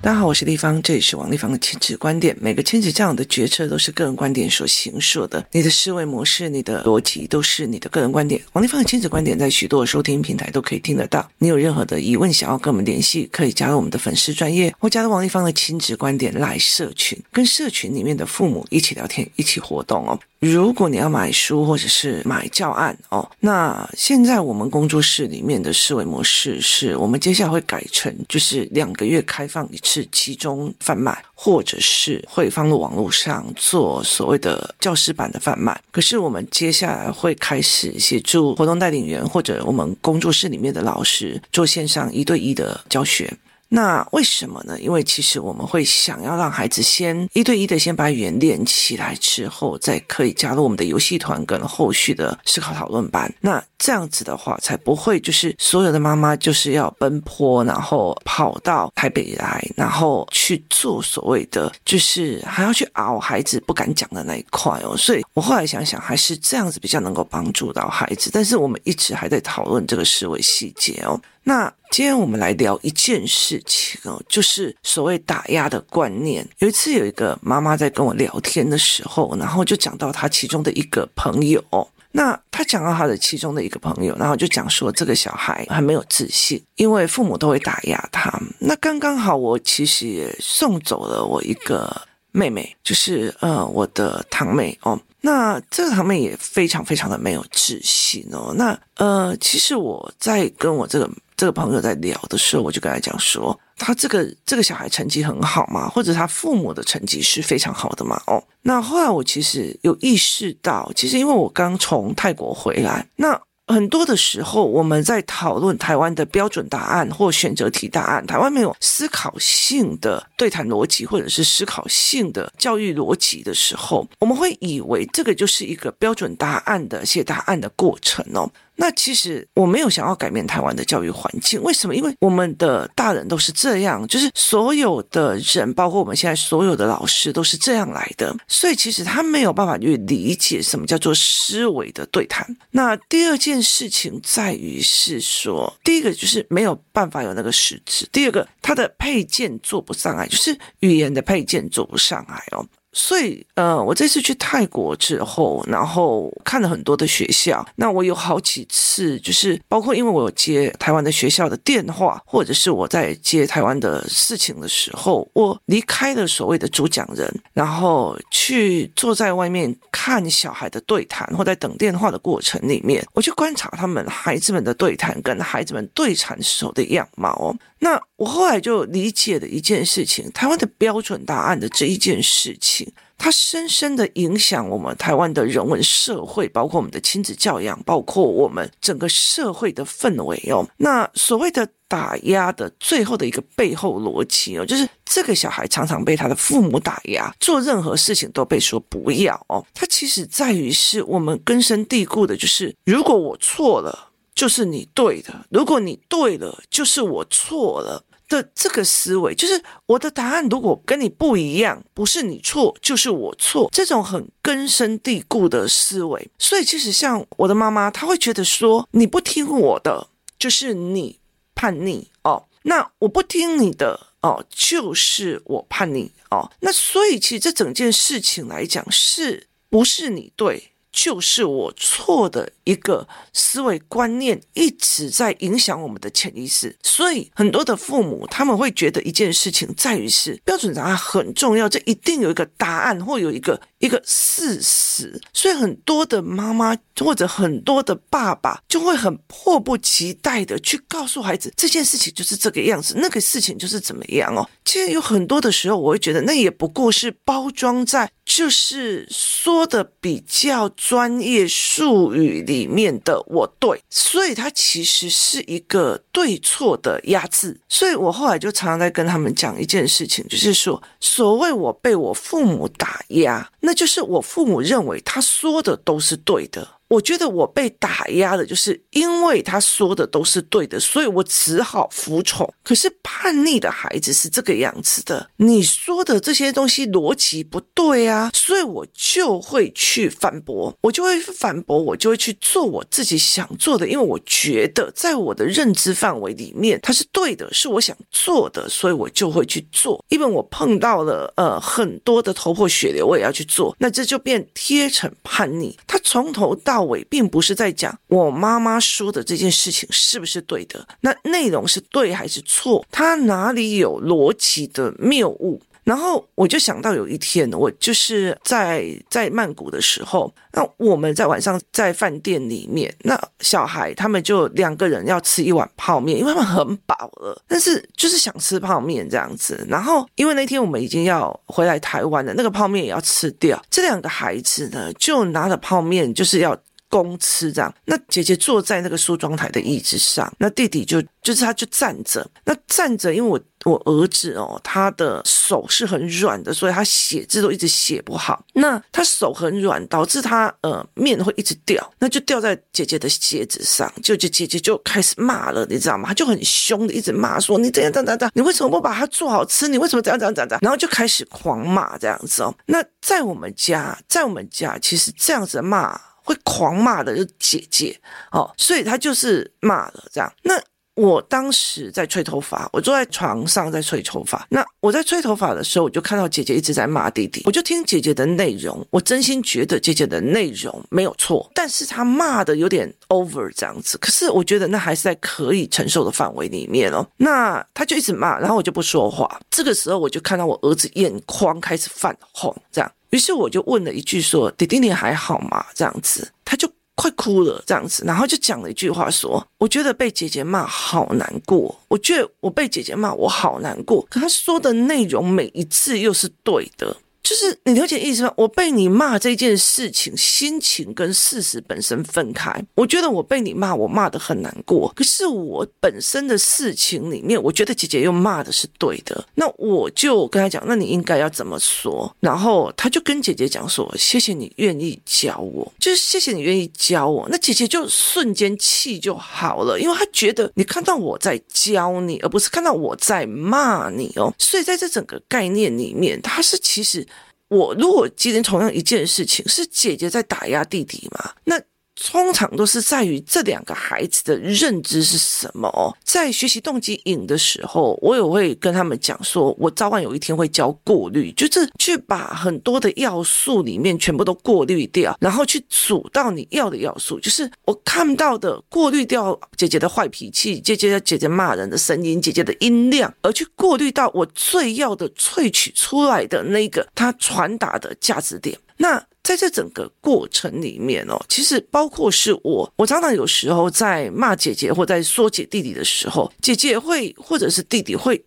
大家好，我是丽芳，这里是王丽芳的亲子观点。每个亲子这样的决策都是个人观点所形塑的，你的思维模式、你的逻辑都是你的个人观点。王丽芳的亲子观点在许多收听平台都可以听得到。你有任何的疑问想要跟我们联系，可以加入我们的粉丝专业或加入王丽芳的亲子观点来社群，跟社群里面的父母一起聊天、一起活动哦。如果你要买书或者是买教案哦，那现在我们工作室里面的思维模式是我们接下来会改成就是两个月开放一次集中贩卖，或者是会放入网络上做所谓的教师版的贩卖。可是我们接下来会开始协助活动带领员或者我们工作室里面的老师做线上一对一的教学。那为什么呢？因为其实我们会想要让孩子先一对一的先把语言练起来之后，再可以加入我们的游戏团跟后续的思考讨论班。那这样子的话，才不会就是所有的妈妈就是要奔波，然后跑到台北来，然后去做所谓的就是还要去熬孩子不敢讲的那一块哦。所以我后来想想，还是这样子比较能够帮助到孩子。但是我们一直还在讨论这个思维细节哦。那今天我们来聊一件事情哦，就是所谓打压的观念。有一次有一个妈妈在跟我聊天的时候，然后就讲到她其中的一个朋友。那她讲到她的其中的一个朋友，然后就讲说这个小孩还没有自信，因为父母都会打压他。那刚刚好，我其实也送走了我一个妹妹，就是呃我的堂妹哦。那这个堂妹也非常非常的没有自信哦。那呃，其实我在跟我这个。这个朋友在聊的时候，我就跟他讲说，他这个这个小孩成绩很好嘛，或者他父母的成绩是非常好的嘛。哦，那后来我其实有意识到，其实因为我刚从泰国回来，那很多的时候我们在讨论台湾的标准答案或选择题答案，台湾没有思考性的对谈逻辑，或者是思考性的教育逻辑的时候，我们会以为这个就是一个标准答案的写答案的过程哦。那其实我没有想要改变台湾的教育环境，为什么？因为我们的大人都是这样，就是所有的人，包括我们现在所有的老师都是这样来的，所以其实他没有办法去理解什么叫做思维的对谈。那第二件事情在于是说，第一个就是没有办法有那个实质，第二个他的配件做不上来，就是语言的配件做不上来哦。所以，呃，我这次去泰国之后，然后看了很多的学校。那我有好几次，就是包括因为我有接台湾的学校的电话，或者是我在接台湾的事情的时候，我离开了所谓的主讲人，然后去坐在外面看小孩的对谈，或在等电话的过程里面，我去观察他们孩子们的对谈跟孩子们对谈时候的样貌。那我后来就理解了一件事情，台湾的标准答案的这一件事情，它深深的影响我们台湾的人文社会，包括我们的亲子教养，包括我们整个社会的氛围哦。那所谓的打压的最后的一个背后逻辑哦，就是这个小孩常常被他的父母打压，做任何事情都被说不要哦。它其实在于是我们根深蒂固的，就是如果我错了。就是你对的，如果你对了，就是我错了的这个思维，就是我的答案如果跟你不一样，不是你错，就是我错，这种很根深蒂固的思维。所以其实像我的妈妈，她会觉得说，你不听我的，就是你叛逆哦，那我不听你的哦，就是我叛逆哦，那所以其实这整件事情来讲，是不是你对？就是我错的一个思维观念一直在影响我们的潜意识，所以很多的父母他们会觉得一件事情在于是标准答案很重要，这一定有一个答案或有一个一个事实，所以很多的妈妈或者很多的爸爸就会很迫不及待的去告诉孩子这件事情就是这个样子，那个事情就是怎么样哦。其实有很多的时候，我会觉得那也不过是包装在就是说的比较。专业术语里面的“我对”，所以它其实是一个对错的压制。所以我后来就常常在跟他们讲一件事情，就是说，所谓我被我父母打压，那就是我父母认为他说的都是对的。我觉得我被打压的，就是因为他说的都是对的，所以我只好服从。可是叛逆的孩子是这个样子的，你说的这些东西逻辑不对啊，所以我就会去反驳，我就会反驳，我就会去做我自己想做的，因为我觉得在我的认知范围里面，它是对的，是我想做的，所以我就会去做。因为我碰到了呃很多的头破血流，我也要去做，那这就变贴成叛逆。他从头到到尾并不是在讲我妈妈说的这件事情是不是对的，那内容是对还是错？他哪里有逻辑的谬误？然后我就想到有一天，我就是在在曼谷的时候，那我们在晚上在饭店里面，那小孩他们就两个人要吃一碗泡面，因为他们很饱了，但是就是想吃泡面这样子。然后因为那天我们已经要回来台湾了，那个泡面也要吃掉，这两个孩子呢就拿着泡面就是要。公吃这样，那姐姐坐在那个梳妆台的椅子上，那弟弟就就是他就站着，那站着，因为我我儿子哦，他的手是很软的，所以他写字都一直写不好。那他手很软，导致他呃面会一直掉，那就掉在姐姐的鞋子上，就就姐姐就开始骂了，你知道吗？他就很凶的一直骂说，你怎样怎样怎样，你为什么不把它做好吃？你为什么这样这样这样这样？然后就开始狂骂这样子哦。那在我们家，在我们家其实这样子骂。会狂骂的就姐姐哦，所以他就是骂了这样。那我当时在吹头发，我坐在床上在吹头发。那我在吹头发的时候，我就看到姐姐一直在骂弟弟。我就听姐姐的内容，我真心觉得姐姐的内容没有错，但是她骂的有点 over 这样子。可是我觉得那还是在可以承受的范围里面哦。那他就一直骂，然后我就不说话。这个时候我就看到我儿子眼眶开始泛红，这样。于是我就问了一句说：“弟弟你还好吗？”这样子，他就快哭了，这样子，然后就讲了一句话说：“我觉得被姐姐骂好难过，我觉得我被姐姐骂我好难过。”可他说的内容每一次又是对的。就是你了解意思吗？我被你骂这件事情，心情跟事实本身分开。我觉得我被你骂，我骂得很难过。可是我本身的事情里面，我觉得姐姐又骂的是对的。那我就跟他讲，那你应该要怎么说？然后他就跟姐姐讲说：“谢谢你愿意教我，就是谢谢你愿意教我。”那姐姐就瞬间气就好了，因为她觉得你看到我在教你，而不是看到我在骂你哦。所以在这整个概念里面，他是其实。我如果今天同样一件事情是姐姐在打压弟弟嘛，那。通常都是在于这两个孩子的认知是什么哦。在学习动机引的时候，我也会跟他们讲说，我早晚有一天会教过滤，就是去把很多的要素里面全部都过滤掉，然后去组到你要的要素。就是我看到的，过滤掉姐姐的坏脾气，姐姐姐姐骂人的声音，姐姐的音量，而去过滤到我最要的萃取出来的那个他传达的价值点。那在这整个过程里面哦，其实包括是我，我常常有时候在骂姐姐或在说姐弟弟的时候，姐姐会或者是弟弟会。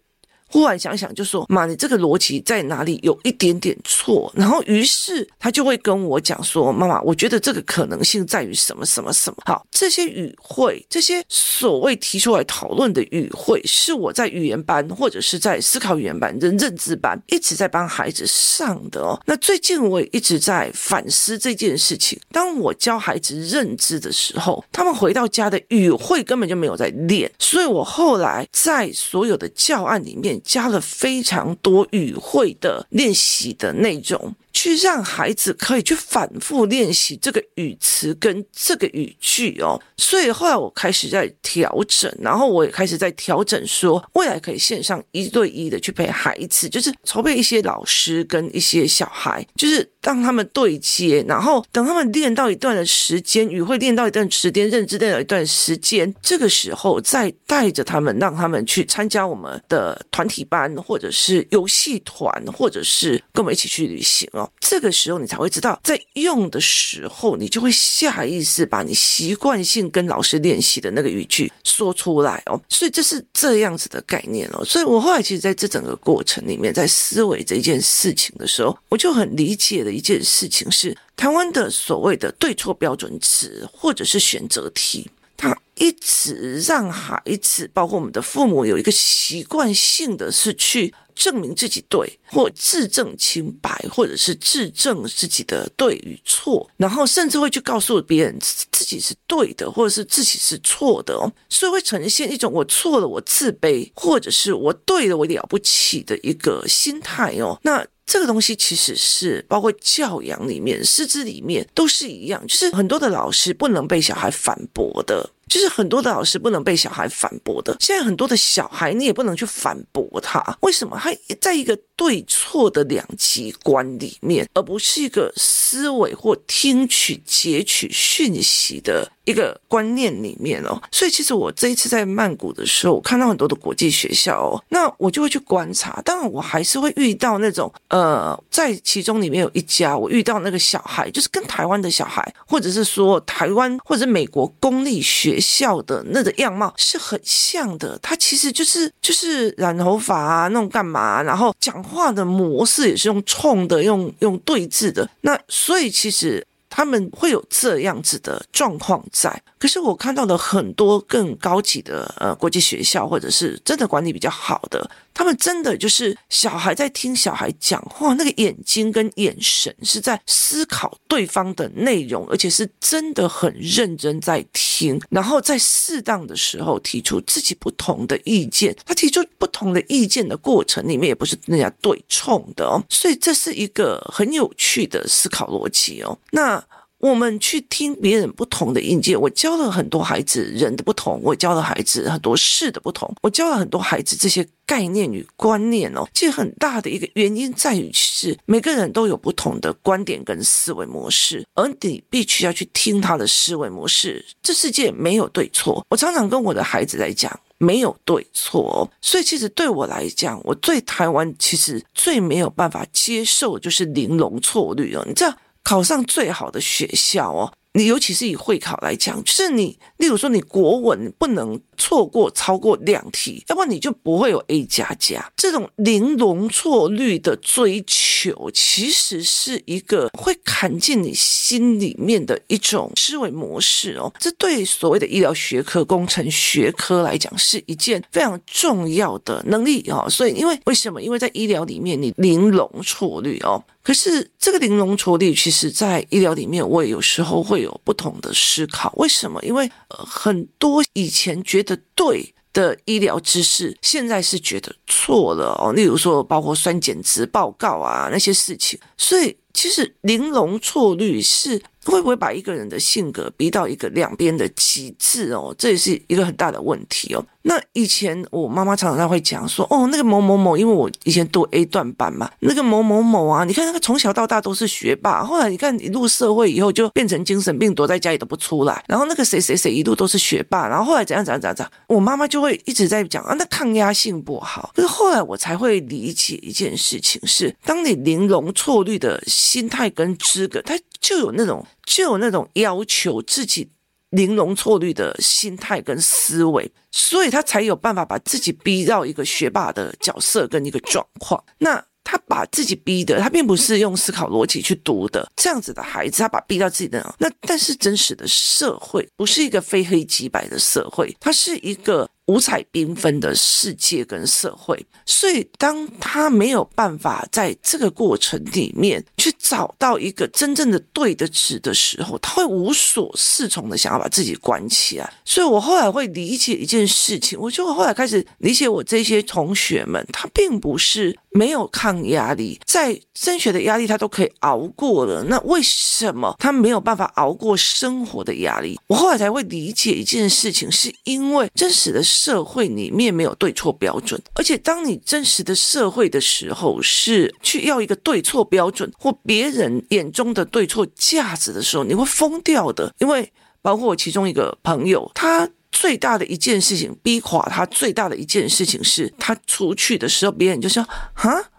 忽然想想，就说：“妈，你这个逻辑在哪里有一点点错？”然后，于是他就会跟我讲说：“妈妈，我觉得这个可能性在于什么什么什么。”好，这些语汇，这些所谓提出来讨论的语汇，是我在语言班或者是在思考语言班、认认知班一直在帮孩子上的哦。那最近我也一直在反思这件事情。当我教孩子认知的时候，他们回到家的语汇根本就没有在练，所以我后来在所有的教案里面。加了非常多语汇的练习的内容。去让孩子可以去反复练习这个语词跟这个语句哦，所以后来我开始在调整，然后我也开始在调整，说未来可以线上一对一的去陪孩子，就是筹备一些老师跟一些小孩，就是让他们对接，然后等他们练到一段的时间，语会练到一段时间，认知练到一段时间，这个时候再带着他们，让他们去参加我们的团体班，或者是游戏团，或者是跟我们一起去旅行。这个时候你才会知道，在用的时候，你就会下意识把你习惯性跟老师练习的那个语句说出来哦。所以这是这样子的概念哦。所以我后来其实在这整个过程里面，在思维这件事情的时候，我就很理解的一件事情是，台湾的所谓的对错标准词或者是选择题，他一直让孩子，包括我们的父母，有一个习惯性的是去。证明自己对，或自证清白，或者是自证自己的对与错，然后甚至会去告诉别人自己是对的，或者是自己是错的哦，所以会呈现一种我错了，我自卑，或者是我对了，我了不起的一个心态哦。那这个东西其实是包括教养里面、师资里面都是一样，就是很多的老师不能被小孩反驳的。就是很多的老师不能被小孩反驳的，现在很多的小孩你也不能去反驳他，为什么？他在一个对错的两极观里面，而不是一个思维或听取、截取讯息的一个观念里面哦。所以其实我这一次在曼谷的时候，我看到很多的国际学校哦，那我就会去观察，当然我还是会遇到那种呃，在其中里面有一家，我遇到那个小孩，就是跟台湾的小孩，或者是说台湾或者美国公立学。校的那个样貌是很像的，他其实就是就是染头发啊，那种干嘛，然后讲话的模式也是用冲的，用用对峙的，那所以其实他们会有这样子的状况在。可是我看到了很多更高级的呃国际学校，或者是真的管理比较好的。他们真的就是小孩在听小孩讲话，那个眼睛跟眼神是在思考对方的内容，而且是真的很认真在听，然后在适当的时候提出自己不同的意见。他提出不同的意见的过程里面，也不是人家对冲的哦，所以这是一个很有趣的思考逻辑哦。那。我们去听别人不同的意见，我教了很多孩子人的不同，我教了孩子很多事的不同，我教了很多孩子这些概念与观念哦。其实很大的一个原因在于是每个人都有不同的观点跟思维模式，而你必须要去听他的思维模式。这世界没有对错，我常常跟我的孩子来讲，没有对错。所以其实对我来讲，我对台湾其实最没有办法接受就是零容错率哦，你知道。考上最好的学校哦。你尤其是以会考来讲，就是你，例如说你国文不能错过超过两题，要不然你就不会有 A 加加。这种零容错率的追求，其实是一个会砍进你心里面的一种思维模式哦。这对所谓的医疗学科、工程学科来讲，是一件非常重要的能力哦。所以，因为为什么？因为在医疗里面，你玲珑错率哦。可是这个玲珑错率，其实在医疗里面，我也有时候会有不同的思考。为什么？因为呃，很多以前觉得对的医疗知识，现在是觉得错了哦。例如说，包括酸碱值报告啊那些事情，所以其实玲珑错率是会不会把一个人的性格逼到一个两边的极致哦？这也是一个很大的问题哦。那以前我妈妈常常会讲说，哦，那个某某某，因为我以前读 A 段班嘛，那个某某某啊，你看那个从小到大都是学霸，后来你看你入社会以后就变成精神病，躲在家里都不出来。然后那个谁谁谁一路都是学霸，然后后来怎样怎样怎样怎样，我妈妈就会一直在讲啊，那抗压性不好。可是后来我才会理解一件事情是，当你玲珑错率的心态跟资格，他就有那种就有那种要求自己。零容错率的心态跟思维，所以他才有办法把自己逼到一个学霸的角色跟一个状况。那他把自己逼的，他并不是用思考逻辑去读的。这样子的孩子，他把逼到自己的那，但是真实的社会不是一个非黑即白的社会，它是一个。五彩缤纷的世界跟社会，所以当他没有办法在这个过程里面去找到一个真正的对的值的时候，他会无所适从的想要把自己关起来。所以我后来会理解一件事情，我就后来开始理解我这些同学们，他并不是没有抗压力，在升学的压力他都可以熬过了，那为什么他没有办法熬过生活的压力？我后来才会理解一件事情，是因为真实的。社会里面没有对错标准，而且当你真实的社会的时候，是去要一个对错标准或别人眼中的对错价值的时候，你会疯掉的。因为包括我其中一个朋友，他最大的一件事情逼垮他最大的一件事情是他出去的时候，别人就说：“哈，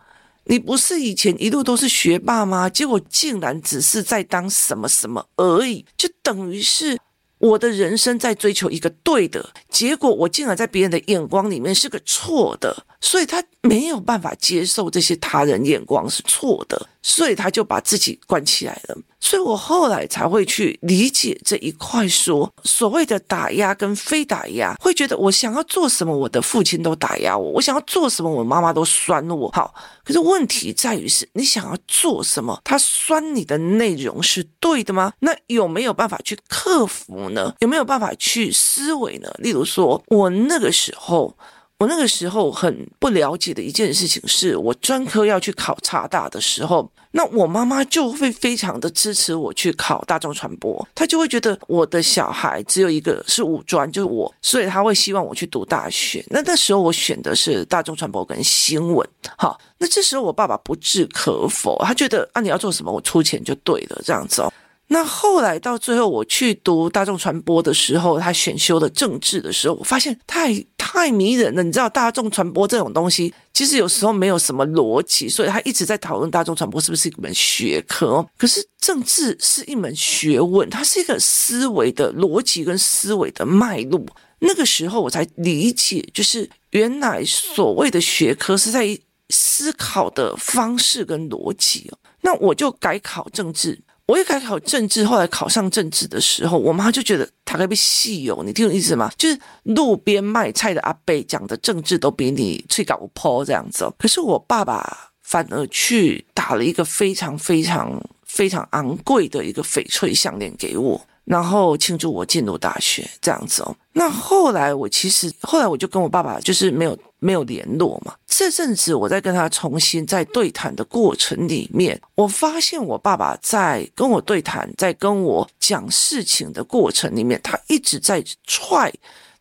你不是以前一路都是学霸吗？结果竟然只是在当什么什么而已，就等于是。”我的人生在追求一个对的结果，我竟然在别人的眼光里面是个错的，所以他没有办法接受这些他人眼光是错的，所以他就把自己关起来了。所以我后来才会去理解这一块说，所谓的打压跟非打压，会觉得我想要做什么，我的父亲都打压我；我想要做什么，我妈妈都酸我。好，可是问题在于是你想要做什么，他酸你的内容是对的吗？那有没有办法去克服呢？有没有办法去思维呢？例如说，我那个时候。我那个时候很不了解的一件事情是，我专科要去考差大的时候，那我妈妈就会非常的支持我去考大众传播，她就会觉得我的小孩只有一个是五专，就是我，所以她会希望我去读大学。那那时候我选的是大众传播跟新闻，好，那这时候我爸爸不置可否，他觉得啊，你要做什么，我出钱就对了，这样子哦。那后来到最后，我去读大众传播的时候，他选修的政治的时候，我发现太太迷人了。你知道，大众传播这种东西，其实有时候没有什么逻辑，所以他一直在讨论大众传播是不是一门学科。可是政治是一门学问，它是一个思维的逻辑跟思维的脉络。那个时候我才理解，就是原来所谓的学科是在思考的方式跟逻辑。那我就改考政治。我一开始考政治，后来考上政治的时候，我妈就觉得他该被戏哦，你听懂意思吗？就是路边卖菜的阿伯讲的政治都比你最搞破这样子。可是我爸爸反而去打了一个非常非常非常昂贵的一个翡翠项链给我。然后庆祝我进入大学这样子哦。那后来我其实后来我就跟我爸爸就是没有没有联络嘛。这阵子我在跟他重新在对谈的过程里面，我发现我爸爸在跟我对谈，在跟我讲事情的过程里面，他一直在踹，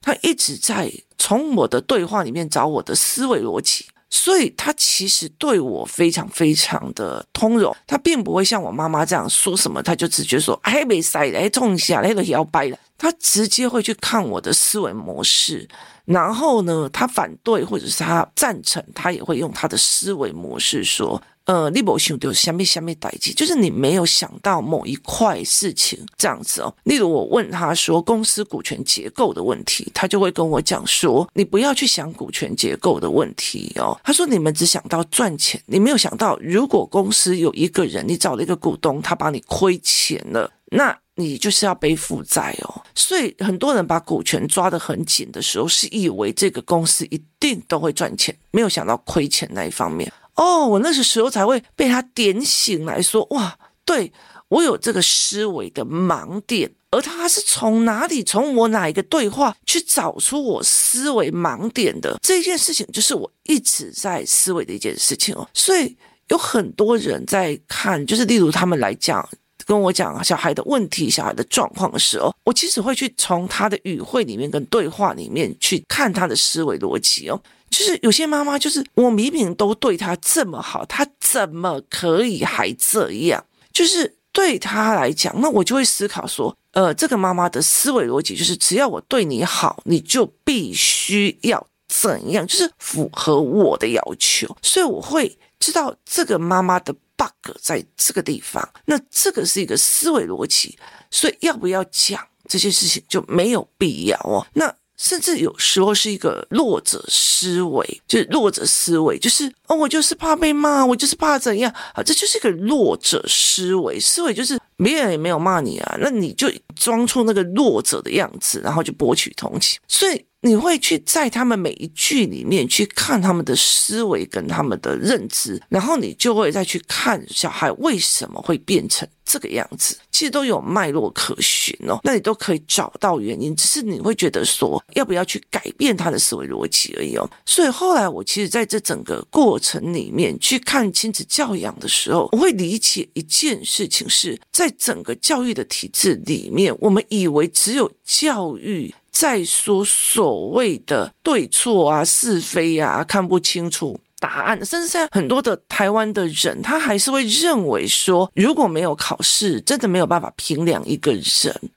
他一直在从我的对话里面找我的思维逻辑。所以他其实对我非常非常的通融，他并不会像我妈妈这样说什么，他就直接说哎，没塞哎，痛一下那个摇摆了，他直接会去看我的思维模式，然后呢，他反对或者是他赞成，他也会用他的思维模式说。呃，你没想到下面下面代志，就是你没有想到某一块事情这样子哦。例如我问他说公司股权结构的问题，他就会跟我讲说，你不要去想股权结构的问题哦。他说你们只想到赚钱，你没有想到如果公司有一个人，你找了一个股东，他把你亏钱了，那你就是要背负债哦。所以很多人把股权抓得很紧的时候，是以为这个公司一定都会赚钱，没有想到亏钱那一方面。哦，我那时候才会被他点醒来说，哇，对，我有这个思维的盲点，而他是从哪里，从我哪一个对话去找出我思维盲点的这件事情，就是我一直在思维的一件事情哦。所以有很多人在看，就是例如他们来讲，跟我讲小孩的问题、小孩的状况的时候，我其实会去从他的语汇里面跟对话里面去看他的思维逻辑哦。就是有些妈妈，就是我明明都对她这么好，她怎么可以还这样？就是对她来讲，那我就会思考说，呃，这个妈妈的思维逻辑就是，只要我对你好，你就必须要怎样，就是符合我的要求。所以我会知道这个妈妈的 bug 在这个地方。那这个是一个思维逻辑，所以要不要讲这些事情就没有必要哦。那。甚至有时候是一个弱者思维，就是弱者思维，就是哦，我就是怕被骂，我就是怕怎样啊，这就是一个弱者思维，思维就是别人也没有骂你啊，那你就装出那个弱者的样子，然后就博取同情，所以。你会去在他们每一句里面去看他们的思维跟他们的认知，然后你就会再去看小孩为什么会变成这个样子，其实都有脉络可循哦。那你都可以找到原因，只是你会觉得说要不要去改变他的思维逻辑而已哦。所以后来我其实在这整个过程里面去看亲子教养的时候，我会理解一件事情是在整个教育的体制里面，我们以为只有教育。再说所谓的对错啊、是非啊，看不清楚。答案，甚至现在很多的台湾的人，他还是会认为说，如果没有考试，真的没有办法评量一个人。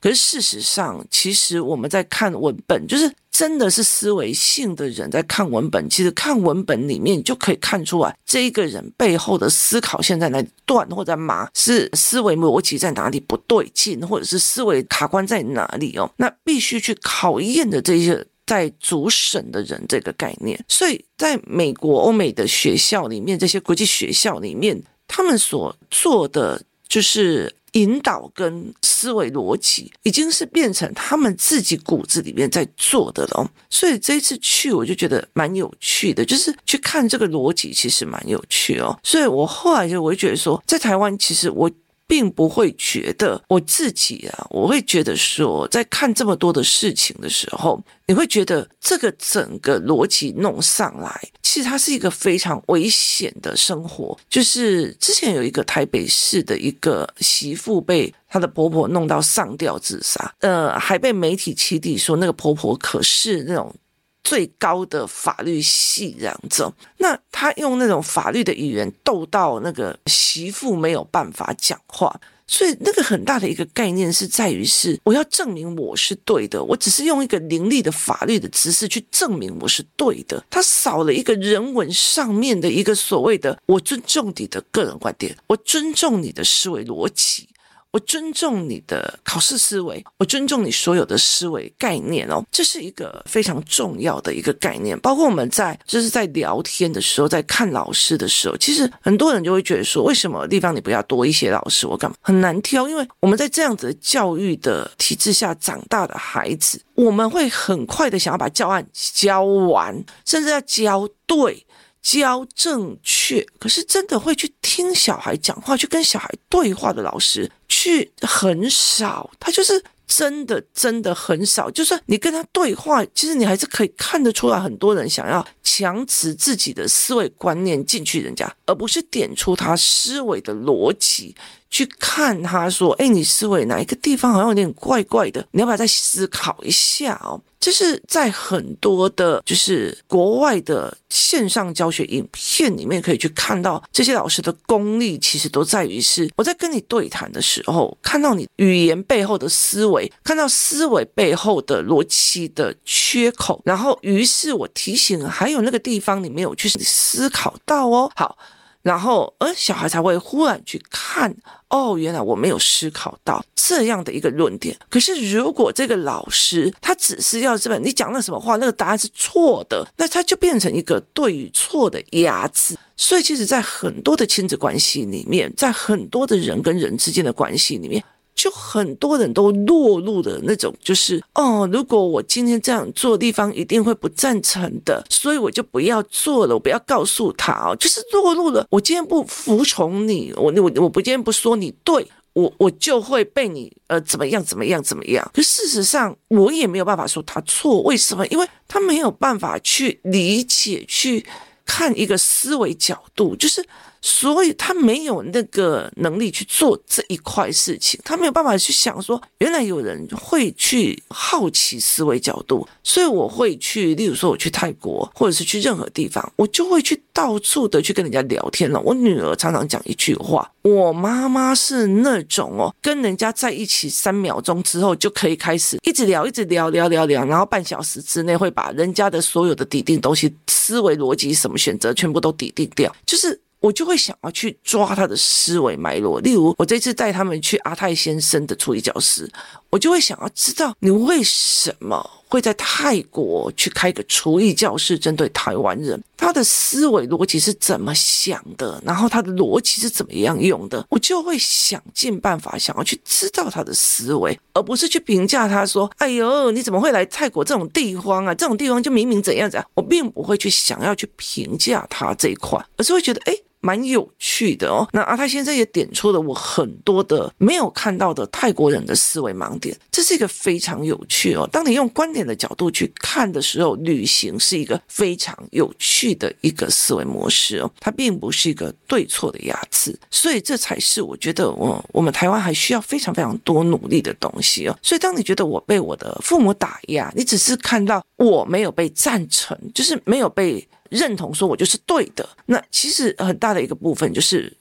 可是事实上，其实我们在看文本，就是。真的是思维性的人在看文本，其实看文本里面就可以看出来，这一个人背后的思考现在哪里断或者麻，是思维逻辑在哪里不对劲，或者是思维卡关在哪里哦？那必须去考验的这些在主审的人这个概念。所以在美国、欧美的学校里面，这些国际学校里面。他们所做的就是引导跟思维逻辑，已经是变成他们自己骨子里面在做的了。所以这一次去，我就觉得蛮有趣的，就是去看这个逻辑，其实蛮有趣哦。所以我后来就我就觉得说，在台湾，其实我。并不会觉得我自己啊，我会觉得说，在看这么多的事情的时候，你会觉得这个整个逻辑弄上来，其实它是一个非常危险的生活。就是之前有一个台北市的一个媳妇被她的婆婆弄到上吊自杀，呃，还被媒体起底说那个婆婆可是那种。最高的法律系这样子，那他用那种法律的语言斗到那个媳妇没有办法讲话，所以那个很大的一个概念是在于是我要证明我是对的，我只是用一个凌厉的法律的知识去证明我是对的，他少了一个人文上面的一个所谓的我尊重你的个人观点，我尊重你的思维逻辑。我尊重你的考试思维，我尊重你所有的思维概念哦，这是一个非常重要的一个概念。包括我们在就是在聊天的时候，在看老师的时候，其实很多人就会觉得说，为什么地方你不要多一些老师？我干嘛很难挑？因为我们在这样子的教育的体制下长大的孩子，我们会很快的想要把教案教完，甚至要教对。教正确，可是真的会去听小孩讲话，去跟小孩对话的老师，去很少。他就是真的真的很少。就是你跟他对话，其实你还是可以看得出来，很多人想要强持自己的思维观念进去人家，而不是点出他思维的逻辑。去看他说：“哎，你思维哪一个地方好像有点怪怪的？你要不要再思考一下哦？”这是在很多的，就是国外的线上教学影片里面可以去看到，这些老师的功力其实都在于是我在跟你对谈的时候，看到你语言背后的思维，看到思维背后的逻辑的缺口，然后于是我提醒，还有那个地方你没有去思考到哦。好。然后，呃，小孩才会忽然去看，哦，原来我没有思考到这样的一个论点。可是，如果这个老师他只是要这本，你讲了什么话，那个答案是错的，那他就变成一个对与错的压制。所以，其实，在很多的亲子关系里面，在很多的人跟人之间的关系里面。就很多人都落入的那种，就是哦，如果我今天这样做，地方一定会不赞成的，所以我就不要做了，我不要告诉他哦，就是落入了。我今天不服从你，我我我不今天不说你对，我我就会被你呃怎么样怎么样怎么样。可事实上，我也没有办法说他错，为什么？因为他没有办法去理解，去看一个思维角度，就是。所以他没有那个能力去做这一块事情，他没有办法去想说，原来有人会去好奇思维角度。所以我会去，例如说我去泰国，或者是去任何地方，我就会去到处的去跟人家聊天了。我女儿常常讲一句话：我妈妈是那种哦，跟人家在一起三秒钟之后就可以开始一直聊，一直聊，聊聊聊，然后半小时之内会把人家的所有的底定东西、思维逻辑、什么选择全部都底定掉，就是。我就会想要去抓他的思维脉络，例如我这次带他们去阿泰先生的厨艺教室，我就会想要知道你为什么会在泰国去开个厨艺教室，针对台湾人，他的思维逻辑是怎么想的，然后他的逻辑是怎么样用的，我就会想尽办法想要去知道他的思维，而不是去评价他说：“哎呦，你怎么会来泰国这种地方啊？这种地方就明明怎样怎样。”我并不会去想要去评价他这一块，而是会觉得哎。蛮有趣的哦，那阿泰先生也点出了我很多的没有看到的泰国人的思维盲点，这是一个非常有趣哦。当你用观点的角度去看的时候，旅行是一个非常有趣的一个思维模式哦，它并不是一个对错的压制，所以这才是我觉得我我们台湾还需要非常非常多努力的东西哦。所以当你觉得我被我的父母打压，你只是看到我没有被赞成，就是没有被。认同说我就是对的，那其实很大的一个部分就是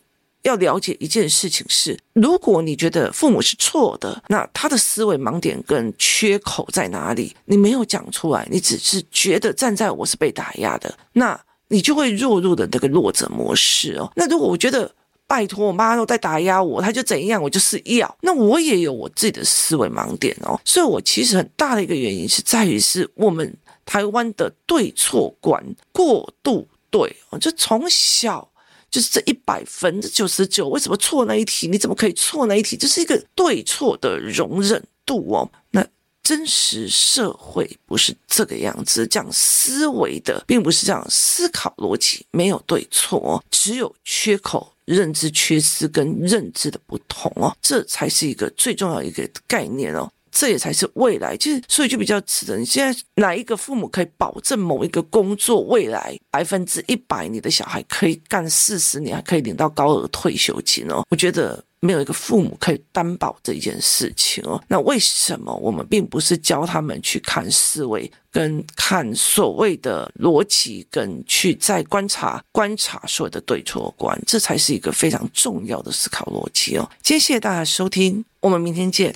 要了解一件事情是：如果你觉得父母是错的，那他的思维盲点跟缺口在哪里？你没有讲出来，你只是觉得站在我是被打压的，那你就会落入的那个弱者模式哦。那如果我觉得拜托我妈都在打压我，他就怎样，我就是要，那我也有我自己的思维盲点哦。所以我其实很大的一个原因是在于是我们。台湾的对错观过度对，就从小就是这一百分，之九十九，为什么错那一题？你怎么可以错那一题？这是一个对错的容忍度哦。那真实社会不是这个样子，这样思维的，并不是这样思考逻辑，没有对错哦，只有缺口、认知缺失跟认知的不同哦，这才是一个最重要一个概念哦。这也才是未来，就是所以就比较值得。你现在哪一个父母可以保证某一个工作未来百分之一百，你的小孩可以干四十年，还可以领到高额退休金哦？我觉得没有一个父母可以担保这件事情哦。那为什么我们并不是教他们去看思维，跟看所谓的逻辑，跟去再观察观察所有的对错观，这才是一个非常重要的思考逻辑哦。今天谢谢大家收听，我们明天见。